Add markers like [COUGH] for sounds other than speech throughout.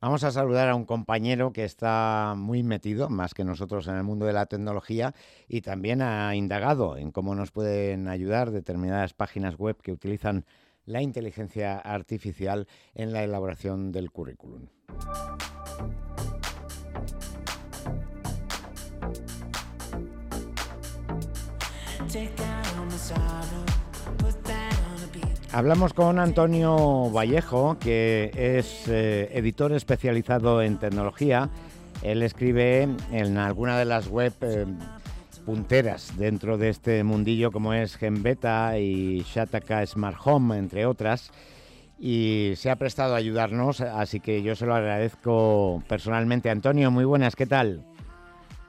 Vamos a saludar a un compañero que está muy metido, más que nosotros, en el mundo de la tecnología y también ha indagado en cómo nos pueden ayudar determinadas páginas web que utilizan la inteligencia artificial en la elaboración del currículum. Hablamos con Antonio Vallejo, que es eh, editor especializado en tecnología. Él escribe en alguna de las web eh, punteras dentro de este mundillo como es Genbeta y Shataka Smart Home, entre otras. Y se ha prestado a ayudarnos, así que yo se lo agradezco personalmente. Antonio, muy buenas, ¿qué tal?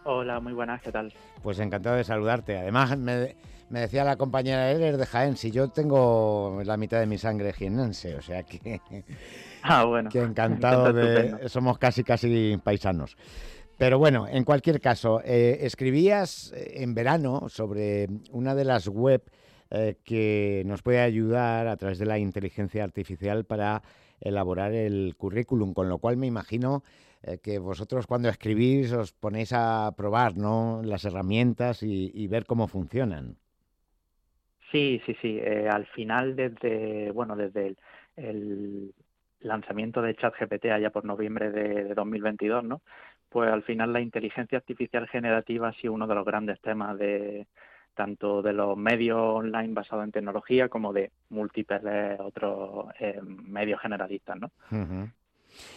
Hola, muy buenas, ¿qué tal? Pues encantado de saludarte. Además, me, me decía la compañera, él de Jaén, si yo tengo la mitad de mi sangre jienense, o sea que... [LAUGHS] Ah, bueno. Que encantado de... Somos casi, casi paisanos. Pero bueno, en cualquier caso, eh, escribías en verano sobre una de las web eh, que nos puede ayudar a través de la inteligencia artificial para elaborar el currículum, con lo cual me imagino eh, que vosotros cuando escribís os ponéis a probar ¿no? las herramientas y ver cómo funcionan. Sí, sí, sí. Eh, al final, desde bueno, desde el, lanzamiento de ChatGPT allá por noviembre de, 2022, ¿no? Pues al final la inteligencia artificial generativa ha sido uno de los grandes temas de tanto de los medios online basados en tecnología como de múltiples otros eh, medios generalistas, ¿no?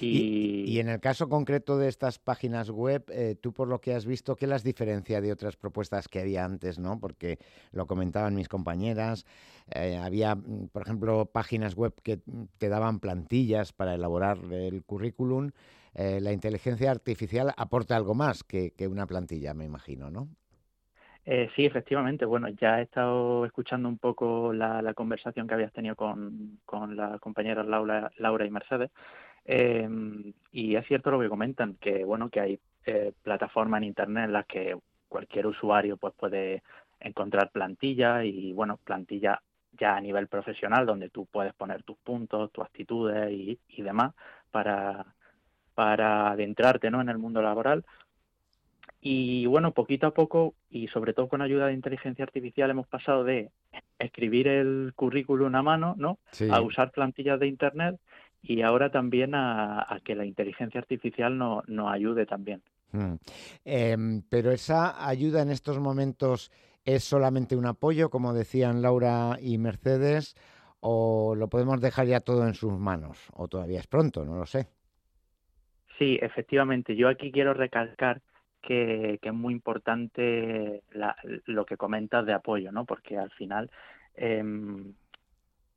Y, en el caso concreto de estas páginas web, eh, tú por lo que has visto, ¿qué las diferencia de otras propuestas que había antes? ¿no? Porque lo comentaban mis compañeras, eh, había, mm, por ejemplo, páginas web que te daban plantillas para elaborar el currículum. Eh, la inteligencia artificial aporta algo más que, una plantilla, me imagino, ¿no? sí, efectivamente. Bueno, ya he estado escuchando un poco la, conversación que habías tenido con, con las compañeras Laura, Laura y Mercedes. Eh, y es cierto lo que comentan, que bueno, que hay eh, plataformas en internet en las que cualquier usuario pues puede encontrar plantillas y bueno, plantillas ya a nivel profesional donde tú puedes poner tus puntos, tus actitudes y, y demás para, para adentrarte ¿no? en el mundo laboral. Y bueno, poquito a poco y sobre todo con ayuda de inteligencia artificial hemos pasado de escribir el currículum a mano, ¿no? A usar plantillas de internet y ahora también a, que la inteligencia artificial nos ayude también. Hmm. Em, pero esa ayuda en estos momentos es solamente un apoyo, como decían Laura y Mercedes, o lo podemos dejar ya todo en sus manos, o todavía es pronto, no lo sé. Sí, efectivamente. Yo aquí quiero recalcar que, es muy importante lo que comentas de apoyo, ¿no? Porque al final em,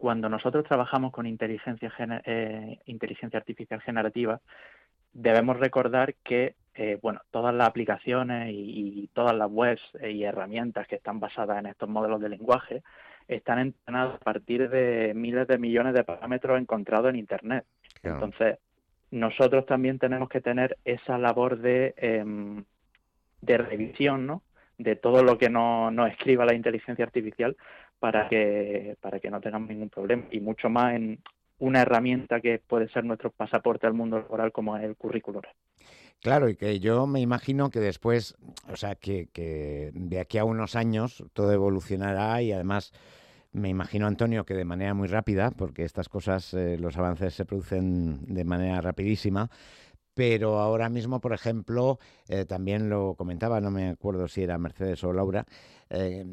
cuando nosotros trabajamos con inteligencia, eh, inteligencia artificial generativa, debemos recordar que eh, bueno, todas las aplicaciones y, todas las webs y herramientas que están basadas en estos modelos de lenguaje están entrenadas a partir de miles de millones de parámetros encontrados en Internet. Entonces, nosotros también tenemos que tener esa labor de, em, de revisión, ¿no? de todo lo que nos no escriba la inteligencia artificial para que, para que no tengamos ningún problema y mucho más en una herramienta que puede ser nuestro pasaporte al mundo laboral como es el currículum. Claro, y que yo me imagino que después, o sea, que, que de aquí a unos años todo evolucionará y además me imagino, Antonio, que de manera muy rápida, porque estas cosas, eh, los avances se producen de manera rapidísima, pero ahora mismo, por ejemplo, eh, también lo comentaba, no me acuerdo si era Mercedes o Laura, eh,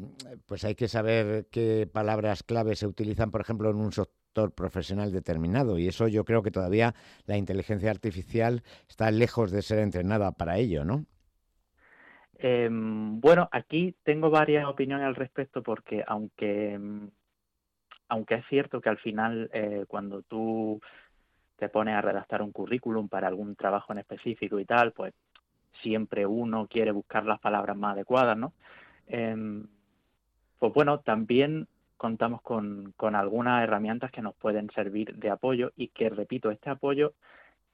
pues hay que saber qué palabras clave se utilizan, por ejemplo, en un sector profesional determinado, y eso yo creo que todavía la inteligencia artificial está lejos de ser entrenada para ello, ¿no? Em, bueno, aquí tengo varias opiniones al respecto porque aunque, aunque es cierto que al final eh, cuando tú te pone a redactar un currículum para algún trabajo en específico y tal, pues siempre uno quiere buscar las palabras más adecuadas, ¿no? Em, pues bueno, también contamos con, algunas herramientas que nos pueden servir de apoyo y que, repito, este apoyo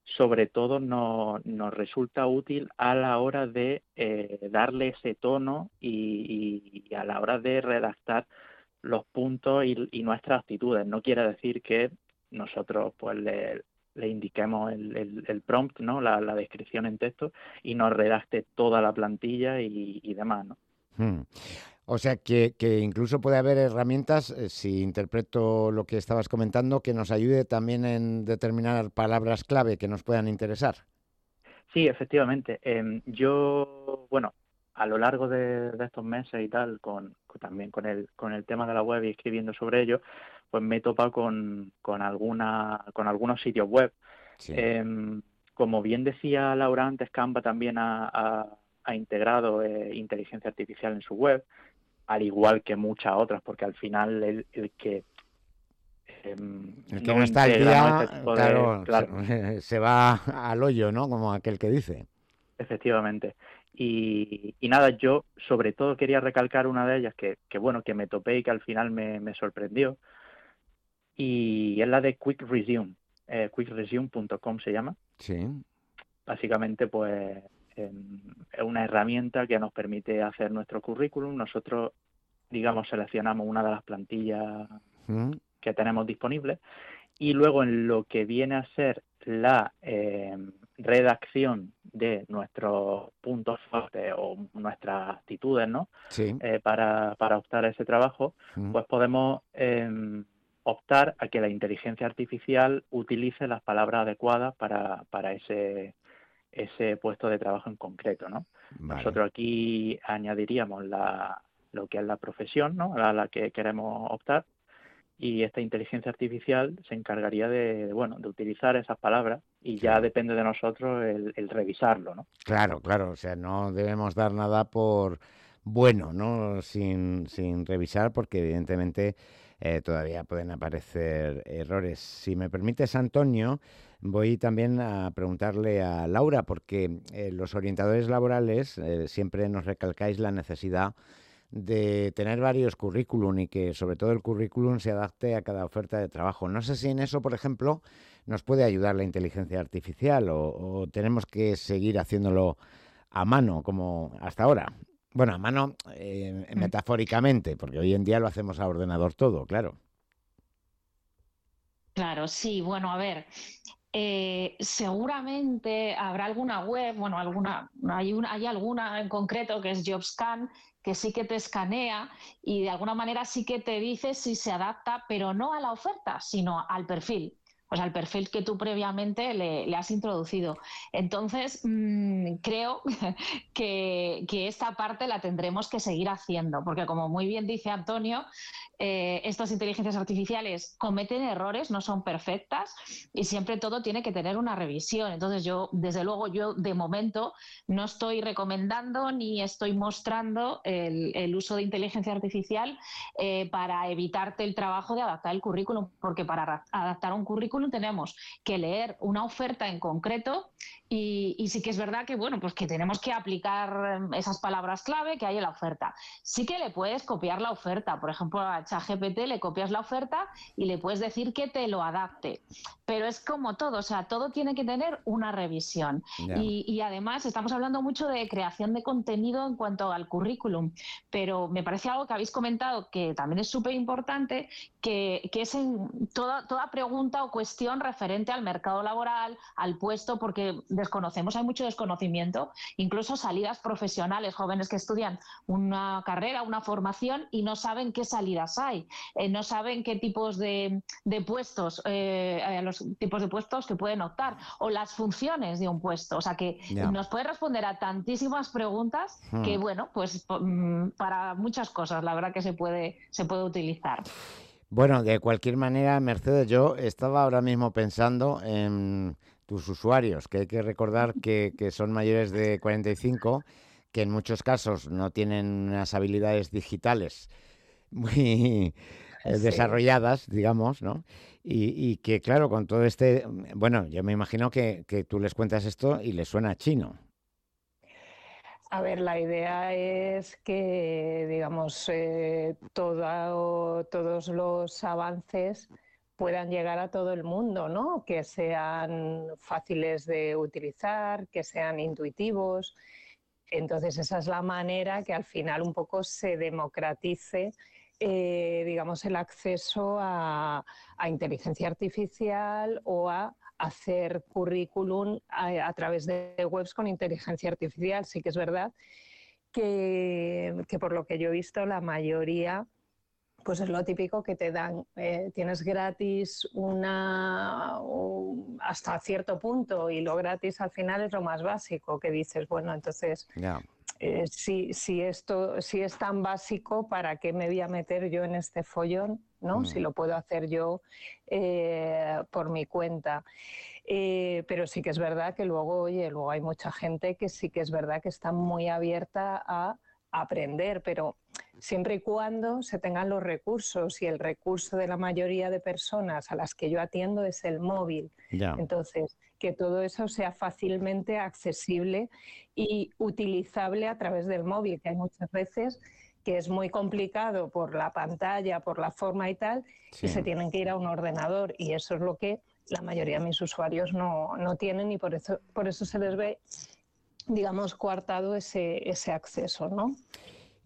sobre todo nos, resulta útil a la hora de eh, darle ese tono y, a la hora de redactar los puntos y, y, nuestras actitudes. No quiere decir que nosotros pues le, le indiquemos el, prompt, ¿no? La, descripción en texto y nos redacte toda la plantilla y, demás, ¿no? Hmm. O sea que, incluso puede haber herramientas, eh, si interpreto lo que estabas comentando, que nos ayude también en determinar palabras clave que nos puedan interesar. Sí, efectivamente. Em, yo, bueno, a lo largo de, estos meses y tal, con, también con el, con el tema de la web y escribiendo sobre ello, pues me he topado con, con, alguna, con algunos sitios web. Em, como bien decía Laura antes, Canva también ha, integrado eh, inteligencia artificial en su web, al igual que muchas otras, porque al final el, que em, el que no, está al día, claro, [LAUGHS] Se, va al hoyo, ¿no? Como aquel que dice. Efectivamente. Y, nada, yo sobre todo quería recalcar una de ellas que, que bueno, que me topé y que al final me, me sorprendió, y es la de Quick Resume, eh, quickresume.com se llama. Sí. Básicamente, pues em, es una herramienta que nos permite hacer nuestro currículum. Nosotros, digamos, seleccionamos una de las plantillas mm. que tenemos disponibles y luego en lo que viene a ser la em, redacción de nuestros puntos fuertes o nuestras actitudes, ¿no? Sí. Eh, para, para optar a ese trabajo, mm. pues podemos em, optar a que la inteligencia artificial utilice las palabras adecuadas para, para ese, ese puesto de trabajo en concreto, ¿no? Nosotros aquí añadiríamos la, lo que es la profesión, ¿no? A la que queremos optar y esta inteligencia artificial se encargaría de, bueno, de utilizar esas palabras y ya depende de nosotros el, el, revisarlo, ¿no? Claro, claro, o sea, no debemos dar nada por bueno, ¿no? Sin, sin revisar porque evidentemente eh, todavía pueden aparecer errores. Si me permites, Antonio, voy también a preguntarle a Laura, porque eh, los orientadores laborales eh, siempre nos recalcáis la necesidad de tener varios currículum y que sobre todo el currículum se adapte a cada oferta de trabajo. No sé si en eso, por ejemplo, nos puede ayudar la inteligencia artificial o tenemos que seguir haciéndolo a mano como hasta ahora. Bueno, a mano eh, mm. metafóricamente, porque hoy en día lo hacemos a ordenador todo, claro. Claro, sí, bueno, a ver, eh, seguramente habrá alguna web, bueno, alguna, hay, una, hay alguna en concreto que es JobScan, que sí que te escanea y de alguna manera sí que te dice si se adapta, pero no a la oferta, sino al perfil o sea, el perfil que tú previamente le, has introducido. Entonces, mm, creo [LAUGHS] que, esta parte la tendremos que seguir haciendo, porque como muy bien dice Antonio, eh, estas inteligencias artificiales cometen errores, no son perfectas y siempre todo tiene que tener una revisión. Entonces yo, desde luego, yo de momento no estoy recomendando ni estoy mostrando el, uso de inteligencia artificial eh, para evitarte el trabajo de adaptar el currículum, porque para adaptar un currículum tenemos que leer una oferta en concreto y, sí que es verdad que, bueno, pues que tenemos que aplicar em, esas palabras clave que hay en la oferta. Sí que le puedes copiar la oferta. Por ejemplo, a ChatGPT le copias la oferta y le puedes decir que te lo adapte. Pero es como todo, o sea, todo tiene que tener una revisión. Y, además estamos hablando mucho de creación de contenido en cuanto al currículum, pero me parece algo que habéis comentado que también es súper importante, que, que, es en toda, toda pregunta o cuestión referente al mercado laboral, al puesto, porque desconocemos, hay mucho desconocimiento, incluso salidas profesionales, jóvenes que estudian una carrera, una formación y no saben qué salidas hay, eh, no saben qué tipos de, puestos, eh, los tipos de puestos que pueden optar o las funciones de un puesto. O sea que nos puede responder a tantísimas preguntas que, hmm. bueno, pues mm, para muchas cosas la verdad que se puede, se puede utilizar. Bueno, de cualquier manera, Mercedes, yo estaba ahora mismo pensando en tus usuarios, que hay que recordar que, son mayores de 45, que en muchos casos no tienen unas habilidades digitales muy eh, desarrolladas, digamos, ¿no? Y, que, claro, con todo este, bueno, yo me imagino que, tú les cuentas esto y les suena chino. A ver, la idea es que, digamos, eh, todos los avances puedan llegar a todo el mundo, ¿no? Que sean fáciles de utilizar, que sean intuitivos. Entonces, esa es la manera que al final un poco se democratice, eh, digamos, el acceso a, inteligencia artificial o a hacer currículum a, través de webs con inteligencia artificial. Sí que es verdad que, que por lo que yo he visto, la mayoría pues es lo típico que te dan, eh, tienes gratis una hasta cierto punto y lo gratis al final es lo más básico que dices, bueno, entonces eh, si, esto si es tan básico, ¿para qué me voy a meter yo en este follón? ¿no? Mm. Si lo puedo hacer yo eh, por mi cuenta. pero sí que es verdad que luego, oye, luego hay mucha gente que sí que es verdad que está muy abierta a aprender, pero siempre y cuando se tengan los recursos y el recurso de la mayoría de personas a las que yo atiendo es el móvil. Entonces, que todo eso sea fácilmente accesible y utilizable a través del móvil, que hay muchas veces que es muy complicado por la pantalla, por la forma y tal, y se tienen que ir a un ordenador y eso es lo que la mayoría de mis usuarios no, no tienen y por eso, por eso se les ve digamos, coartado ese, ese acceso, ¿no?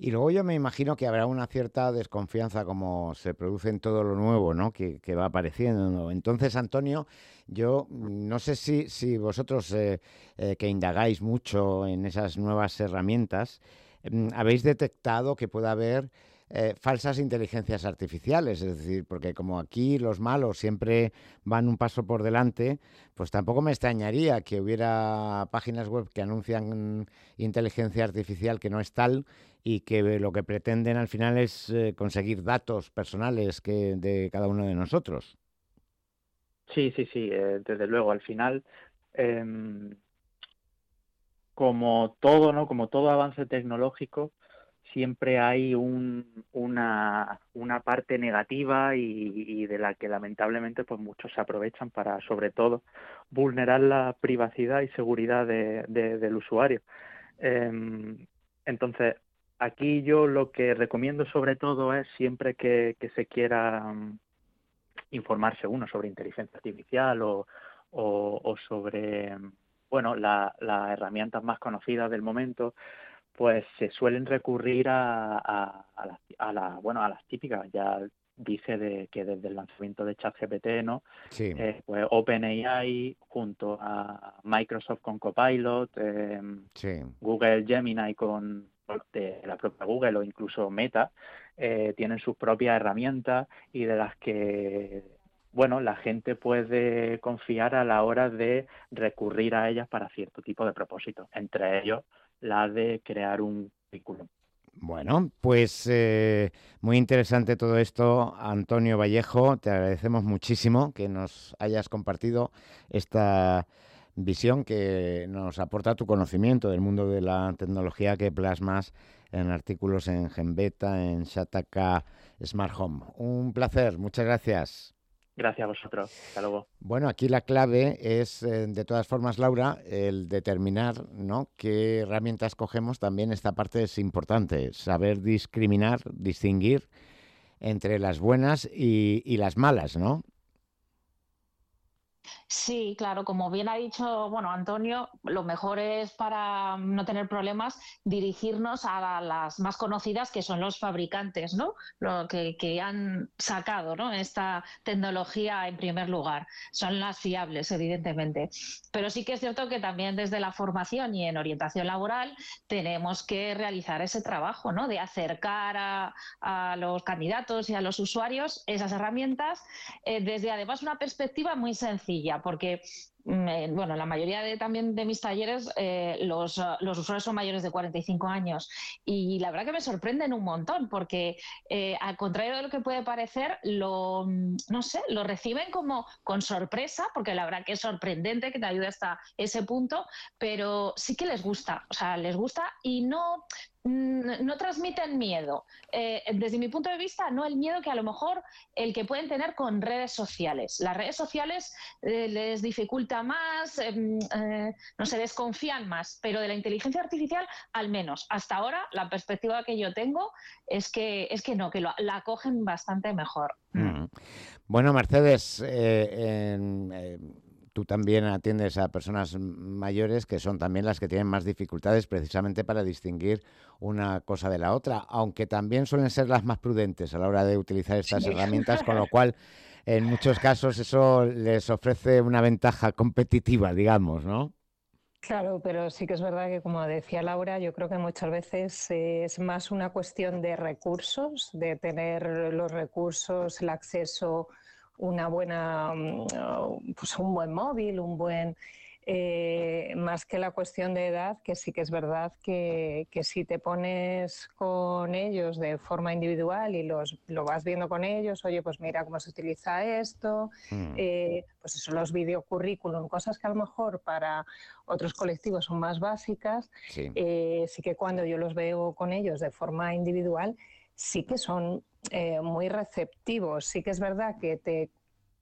Y luego yo me imagino que habrá una cierta desconfianza como se produce en todo lo nuevo, ¿no? Que, va apareciendo. Entonces, Antonio, yo no sé si, si vosotros eh, eh, que indagáis mucho en esas nuevas herramientas, mm, habéis detectado que pueda haber eh, falsas inteligencias artificiales, es decir, porque como aquí los malos siempre van un paso por delante, pues tampoco me extrañaría que hubiera páginas web que anuncian inteligencia artificial que no es tal y que lo que pretenden al final es eh, conseguir datos personales que de cada uno de nosotros. Sí, sí, sí, eh, desde luego, al final em, como todo, ¿no? Como todo avance tecnológico, siempre hay un, una, una, parte negativa y, de la que lamentablemente pues muchos se aprovechan para sobre todo vulnerar la privacidad y seguridad de, del usuario. Em, entonces, aquí yo lo que recomiendo sobre todo es siempre que, se quiera mm, informarse uno sobre inteligencia artificial o, o, sobre bueno las herramientas más conocidas del momento pues se suelen recurrir a, a, la, bueno, a las típicas. Ya dice de que desde el lanzamiento de ChatGPT, ¿no? Sí. Eh, pues OpenAI junto a Microsoft con Copilot, em, Google Gemini con de la propia Google o incluso Meta, eh, tienen sus propias herramientas y de las que bueno, la gente puede confiar a la hora de recurrir a ellas para cierto tipo de propósitos, entre ellos la de crear un currículum. Bueno, pues eh, muy interesante todo esto, Antonio Vallejo. Te agradecemos muchísimo que nos hayas compartido esta visión que nos aporta tu conocimiento del mundo de la tecnología que plasmas en artículos en Genbeta, en Shataka Smart Home. Un placer, muchas gracias. Gracias a vosotros. Hasta luego. Bueno, aquí la clave es, eh, de todas formas, Laura, el determinar ¿no? qué herramientas cogemos. También esta parte es importante, saber discriminar, distinguir entre las buenas y, y las malas, ¿no? Sí, claro, como bien ha dicho, bueno, Antonio, lo mejor es para no tener problemas dirigirnos a las más conocidas que son los fabricantes, ¿no? Lo que, han sacado, ¿no? Esta tecnología en primer lugar. Son las fiables, evidentemente. Pero sí que es cierto que también desde la formación y en orientación laboral tenemos que realizar ese trabajo, ¿no? De acercar a, los candidatos y a los usuarios esas herramientas eh, desde además una perspectiva muy sencilla porque bueno, la mayoría de también de mis talleres, eh, los, los, usuarios son mayores de 45 años. Y la verdad que me sorprenden un montón porque eh, al contrario de lo que puede parecer, lo, mm, no sé, lo reciben como con sorpresa porque la verdad que es sorprendente que te ayude hasta ese punto, pero sí que les gusta, o sea, les gusta y no, no transmiten miedo. Eh, desde mi punto de vista, no el miedo que a lo mejor el que pueden tener con redes sociales. Las redes sociales eh, les dificulta más, em, eh, no se desconfían más, pero de la inteligencia artificial, al menos hasta ahora, la perspectiva que yo tengo es que, es que no, que la cogen bastante mejor. Mm. Bueno, Mercedes, tú también atiendes a personas mayores que son también las que tienen más dificultades precisamente para distinguir una cosa de la otra, aunque también suelen ser las más prudentes a la hora de utilizar estas herramientas, con lo [LAUGHS] cual en muchos casos eso les ofrece una ventaja competitiva, digamos, ¿no? Claro, pero sí que es verdad que, como decía Laura, yo creo que muchas veces es más una cuestión de recursos, de tener los recursos, el acceso, una buena, mm, pues un buen móvil, un buen eh, más que la cuestión de edad, que sí que es verdad que, si te pones con ellos de forma individual y los, lo vas viendo con ellos, oye, pues mira cómo se utiliza esto, mm. eh, pues eso, los videocurrículum, cosas que a lo mejor para otros colectivos son más básicas, eh, sí que cuando yo los veo con ellos de forma individual, sí que son muy receptivos, sí que es verdad que te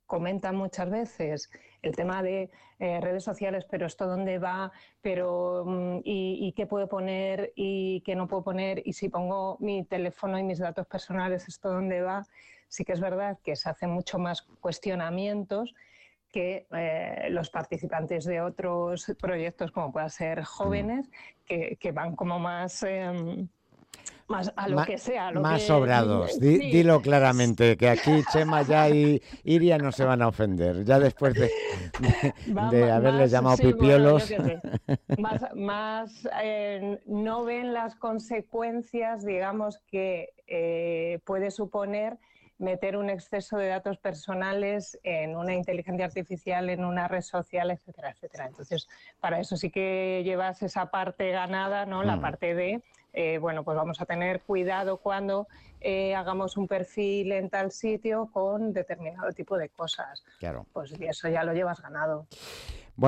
comentan muchas veces el tema de eh, redes sociales, pero esto dónde va, pero mm, y, qué puedo poner y qué no puedo poner, y si pongo mi teléfono y mis datos personales, esto dónde va. Sí que es verdad que se hacen mucho más cuestionamientos que eh, los participantes de otros proyectos, como puedan ser jóvenes, mm. que, van como más... Em, más a lo que sea. más sobrados. [LAUGHS] Dilo claramente, que aquí Chema ya y Iria no se van a ofender. Ya después de, de, haberles llamado pipiolos. [LAUGHS] más, eh, no ven las consecuencias, digamos, que eh, puede suponer meter un exceso de datos personales en una inteligencia artificial, en una red social, etcétera, etcétera. Entonces, para eso sí que llevas esa parte ganada, ¿no? La mm. parte de eh, bueno, pues vamos a tener cuidado cuando eh, hagamos un perfil en tal sitio con determinado tipo de cosas. Claro. Pues eso ya lo llevas ganado.